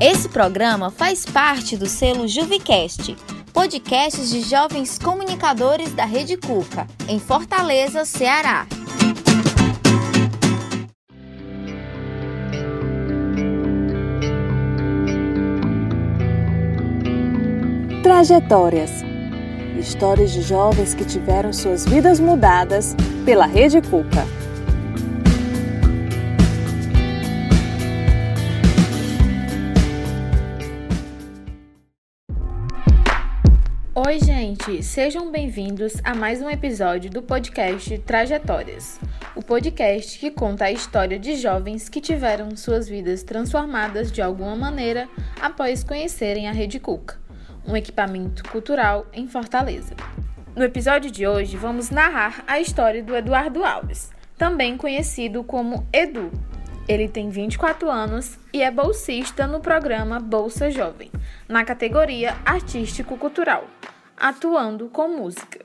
Esse programa faz parte do selo Juvicast, podcasts de jovens comunicadores da Rede Cuca, em Fortaleza, Ceará. Trajetórias. Histórias de jovens que tiveram suas vidas mudadas pela Rede Cuca. Oi, gente! Sejam bem-vindos a mais um episódio do podcast Trajetórias, o podcast que conta a história de jovens que tiveram suas vidas transformadas de alguma maneira após conhecerem a Rede Cuca, um equipamento cultural em Fortaleza. No episódio de hoje, vamos narrar a história do Eduardo Alves, também conhecido como Edu. Ele tem 24 anos e é bolsista no programa Bolsa Jovem, na categoria Artístico-Cultural, atuando com música.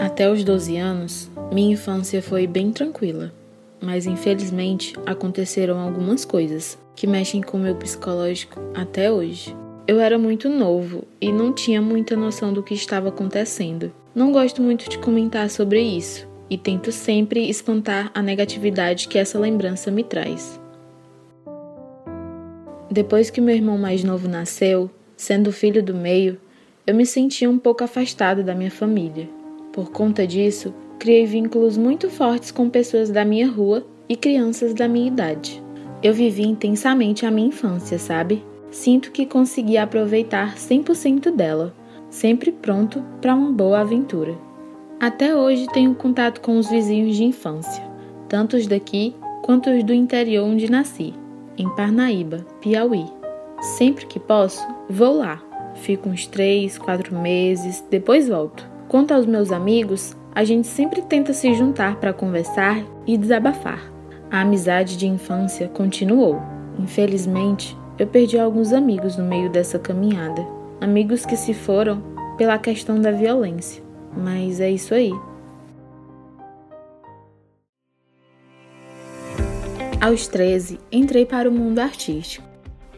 Até os 12 anos, minha infância foi bem tranquila, mas infelizmente aconteceram algumas coisas que mexem com meu psicológico até hoje. Eu era muito novo e não tinha muita noção do que estava acontecendo. Não gosto muito de comentar sobre isso e tento sempre espantar a negatividade que essa lembrança me traz. Depois que meu irmão mais novo nasceu, sendo filho do meio, eu me sentia um pouco afastado da minha família. Por conta disso, criei vínculos muito fortes com pessoas da minha rua e crianças da minha idade. Eu vivi intensamente a minha infância, sabe? Sinto que consegui aproveitar 100% dela, sempre pronto para uma boa aventura. Até hoje tenho contato com os vizinhos de infância, tanto os daqui quanto os do interior onde nasci, em Parnaíba, Piauí. Sempre que posso, vou lá. Fico uns três, quatro meses, depois volto. Quanto aos meus amigos, a gente sempre tenta se juntar para conversar e desabafar. A amizade de infância continuou. Infelizmente, eu perdi alguns amigos no meio dessa caminhada. Amigos que se foram pela questão da violência. Mas é isso aí. Aos 13, entrei para o mundo artístico.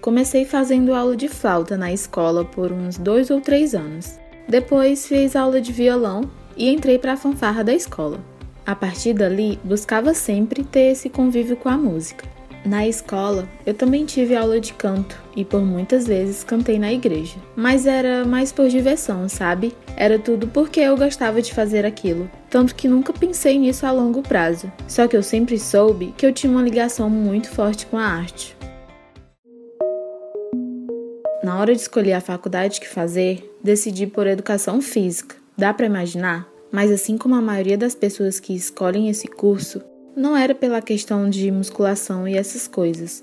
Comecei fazendo aula de flauta na escola por uns dois ou três anos. Depois fiz aula de violão e entrei para a fanfarra da escola. A partir dali, buscava sempre ter esse convívio com a música. Na escola, eu também tive aula de canto e por muitas vezes cantei na igreja. Mas era mais por diversão, sabe? Era tudo porque eu gostava de fazer aquilo. Tanto que nunca pensei nisso a longo prazo. Só que eu sempre soube que eu tinha uma ligação muito forte com a arte. Na hora de escolher a faculdade que fazer, decidi por educação física. Dá para imaginar? Mas assim como a maioria das pessoas que escolhem esse curso, não era pela questão de musculação e essas coisas.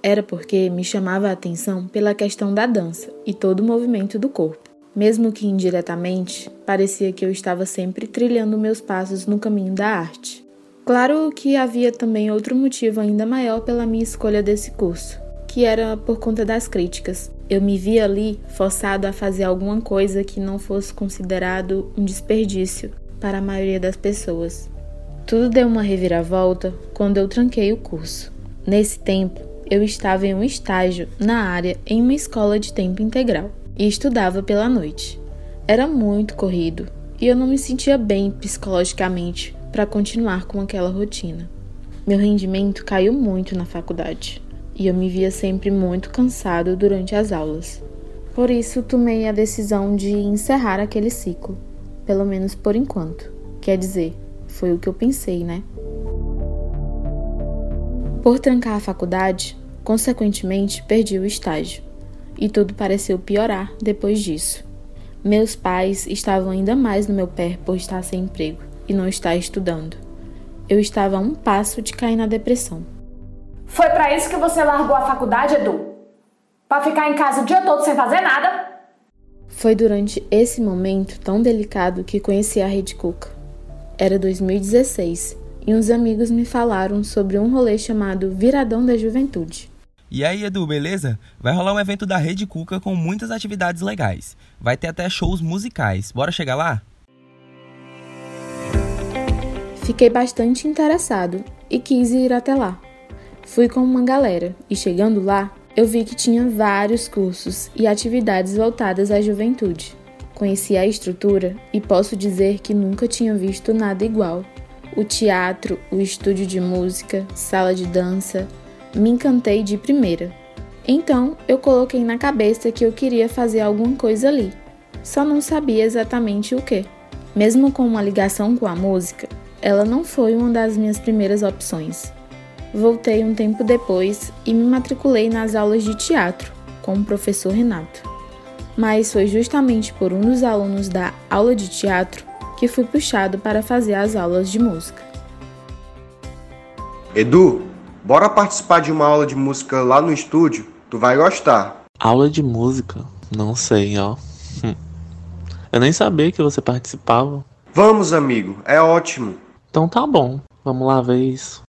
Era porque me chamava a atenção pela questão da dança e todo o movimento do corpo. Mesmo que indiretamente, parecia que eu estava sempre trilhando meus passos no caminho da arte. Claro que havia também outro motivo ainda maior pela minha escolha desse curso, que era por conta das críticas. Eu me via ali forçado a fazer alguma coisa que não fosse considerado um desperdício para a maioria das pessoas. Tudo deu uma reviravolta quando eu tranquei o curso. Nesse tempo, eu estava em um estágio na área em uma escola de tempo integral e estudava pela noite. Era muito corrido e eu não me sentia bem psicologicamente para continuar com aquela rotina. Meu rendimento caiu muito na faculdade e eu me via sempre muito cansado durante as aulas. Por isso, tomei a decisão de encerrar aquele ciclo, pelo menos por enquanto. Quer dizer, foi o que eu pensei, né? Por trancar a faculdade, consequentemente perdi o estágio. E tudo pareceu piorar depois disso. Meus pais estavam ainda mais no meu pé por estar sem emprego e não estar estudando. Eu estava a um passo de cair na depressão. Foi para isso que você largou a faculdade, Edu? Para ficar em casa o dia todo sem fazer nada? Foi durante esse momento tão delicado que conheci a Rede Cuca. Era 2016 e uns amigos me falaram sobre um rolê chamado Viradão da Juventude. E aí, Edu, beleza? Vai rolar um evento da Rede Cuca com muitas atividades legais. Vai ter até shows musicais. Bora chegar lá? Fiquei bastante interessado e quis ir até lá. Fui com uma galera e chegando lá, eu vi que tinha vários cursos e atividades voltadas à juventude. Conheci a estrutura e posso dizer que nunca tinha visto nada igual. O teatro, o estúdio de música, sala de dança, me encantei de primeira. Então eu coloquei na cabeça que eu queria fazer alguma coisa ali, só não sabia exatamente o que. Mesmo com uma ligação com a música, ela não foi uma das minhas primeiras opções. Voltei um tempo depois e me matriculei nas aulas de teatro com o professor Renato. Mas foi justamente por um dos alunos da aula de teatro que fui puxado para fazer as aulas de música. Edu, bora participar de uma aula de música lá no estúdio? Tu vai gostar. Aula de música? Não sei, ó. Hum. Eu nem sabia que você participava. Vamos, amigo, é ótimo. Então tá bom, vamos lá ver isso.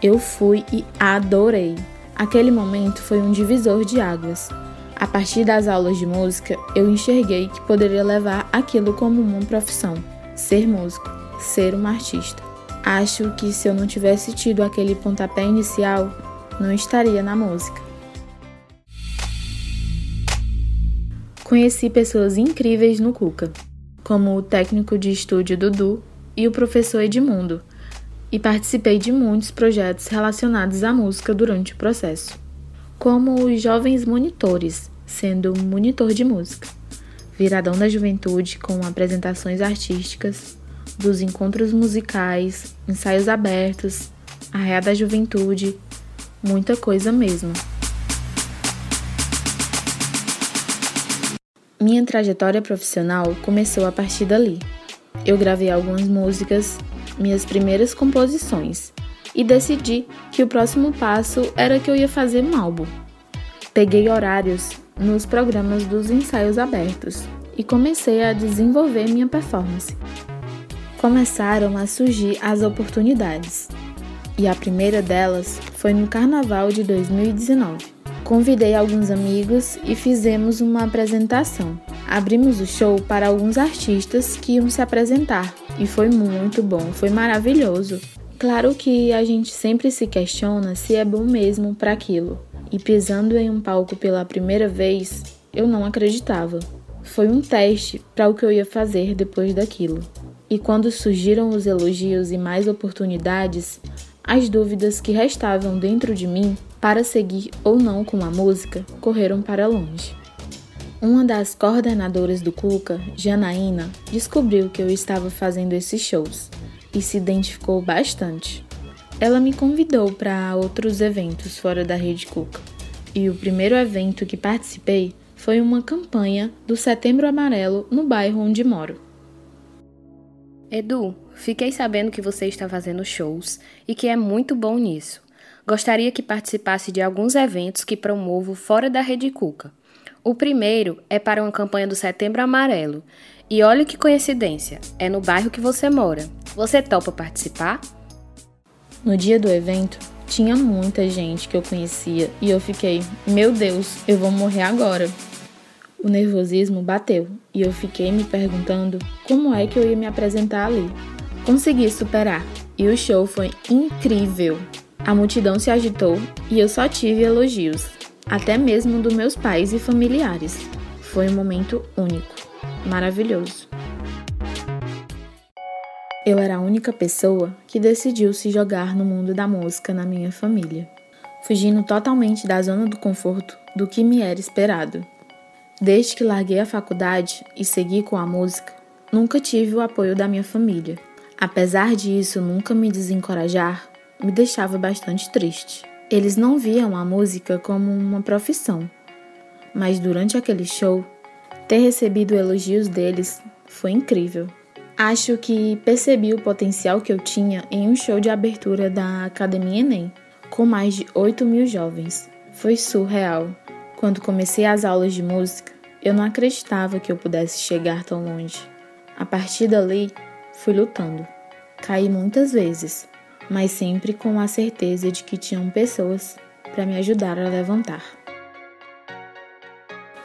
Eu fui e adorei. Aquele momento foi um divisor de águas. A partir das aulas de música, eu enxerguei que poderia levar aquilo como uma profissão: ser músico, ser uma artista. Acho que se eu não tivesse tido aquele pontapé inicial, não estaria na música. Conheci pessoas incríveis no Cuca, como o técnico de estúdio Dudu e o professor Edmundo, e participei de muitos projetos relacionados à música durante o processo, como os Jovens Monitores, sendo monitor de música, Viradão da Juventude com apresentações artísticas, dos encontros musicais, ensaios abertos, Arraia da Juventude, muita coisa mesmo. Minha trajetória profissional começou a partir dali. Eu gravei algumas músicas minhas primeiras composições e decidi que o próximo passo era que eu ia fazer um álbum. Peguei horários nos programas dos ensaios abertos e comecei a desenvolver minha performance. Começaram a surgir as oportunidades, e a primeira delas foi no Carnaval de 2019. Convidei alguns amigos e fizemos uma apresentação. Abrimos o show para alguns artistas que iam se apresentar e foi muito bom, foi maravilhoso. Claro que a gente sempre se questiona se é bom mesmo para aquilo. E pisando em um palco pela primeira vez, eu não acreditava. Foi um teste para o que eu ia fazer depois daquilo. E quando surgiram os elogios e mais oportunidades, as dúvidas que restavam dentro de mim para seguir ou não com a música correram para longe. Uma das coordenadoras do Cuca, Janaína, descobriu que eu estava fazendo esses shows e se identificou bastante. Ela me convidou para outros eventos fora da rede Cuca, e o primeiro evento que participei foi uma campanha do Setembro Amarelo no bairro onde moro. Edu, fiquei sabendo que você está fazendo shows e que é muito bom nisso. Gostaria que participasse de alguns eventos que promovo fora da rede Cuca. O primeiro é para uma campanha do Setembro Amarelo. E olha que coincidência, é no bairro que você mora. Você topa participar? No dia do evento, tinha muita gente que eu conhecia e eu fiquei, meu Deus, eu vou morrer agora. O nervosismo bateu e eu fiquei me perguntando como é que eu ia me apresentar ali. Consegui superar e o show foi incrível. A multidão se agitou e eu só tive elogios até mesmo dos meus pais e familiares. Foi um momento único, maravilhoso. Eu era a única pessoa que decidiu se jogar no mundo da música na minha família, fugindo totalmente da zona do conforto do que me era esperado. Desde que larguei a faculdade e segui com a música, nunca tive o apoio da minha família. Apesar disso nunca me desencorajar, me deixava bastante triste. Eles não viam a música como uma profissão, mas durante aquele show, ter recebido elogios deles foi incrível. Acho que percebi o potencial que eu tinha em um show de abertura da Academia Enem, com mais de 8 mil jovens. Foi surreal. Quando comecei as aulas de música, eu não acreditava que eu pudesse chegar tão longe. A partir dali, fui lutando. Caí muitas vezes, mas sempre com a certeza de que tinham pessoas para me ajudar a levantar.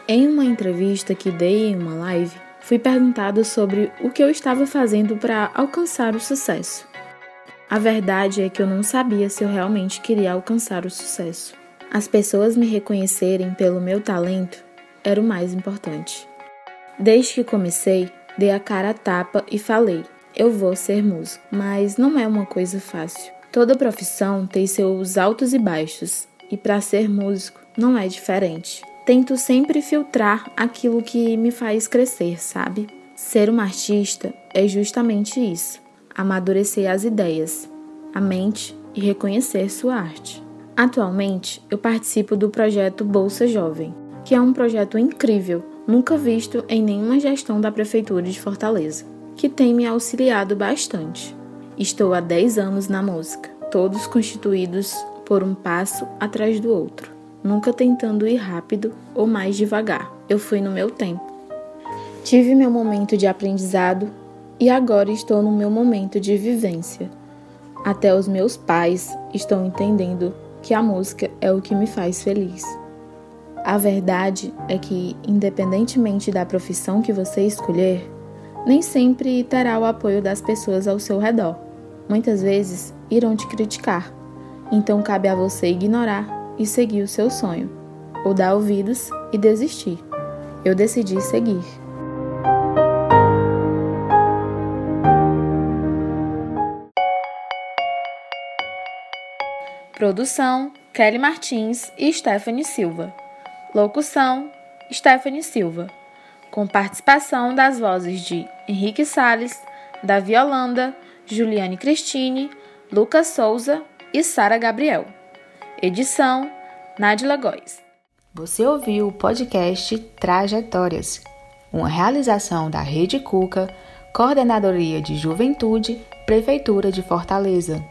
Em uma entrevista que dei em uma live, fui perguntado sobre o que eu estava fazendo para alcançar o sucesso. A verdade é que eu não sabia se eu realmente queria alcançar o sucesso. As pessoas me reconhecerem pelo meu talento era o mais importante. Desde que comecei, dei a cara a tapa e falei: eu vou ser músico. Mas não é uma coisa fácil. Toda profissão tem seus altos e baixos, e para ser músico não é diferente. Tento sempre filtrar aquilo que me faz crescer, sabe? Ser uma artista é justamente isso: amadurecer as ideias, a mente e reconhecer sua arte. Atualmente, eu participo do projeto Bolsa Jovem, que é um projeto incrível, nunca visto em nenhuma gestão da Prefeitura de Fortaleza, que tem me auxiliado bastante. Estou há 10 anos na música, todos constituídos por um passo atrás do outro, nunca tentando ir rápido ou mais devagar. Eu fui no meu tempo. Tive meu momento de aprendizado e agora estou no meu momento de vivência. Até os meus pais estão entendendo que a música é o que me faz feliz. A verdade é que, independentemente da profissão que você escolher, nem sempre terá o apoio das pessoas ao seu redor. Muitas vezes irão te criticar, então cabe a você ignorar e seguir o seu sonho, ou dar ouvidos e desistir. Eu decidi seguir. Produção: Kelly Martins e Stephanie Silva. Locução: Stephanie Silva. Com participação das vozes de Henrique Sales, Davi Holanda, Juliane Cristine, Lucas Souza e Sara Gabriel. Edição: Nádia Góes. Você ouviu o podcast Trajetórias, uma realização da Rede Cuca, Coordenadoria de Juventude, Prefeitura de Fortaleza.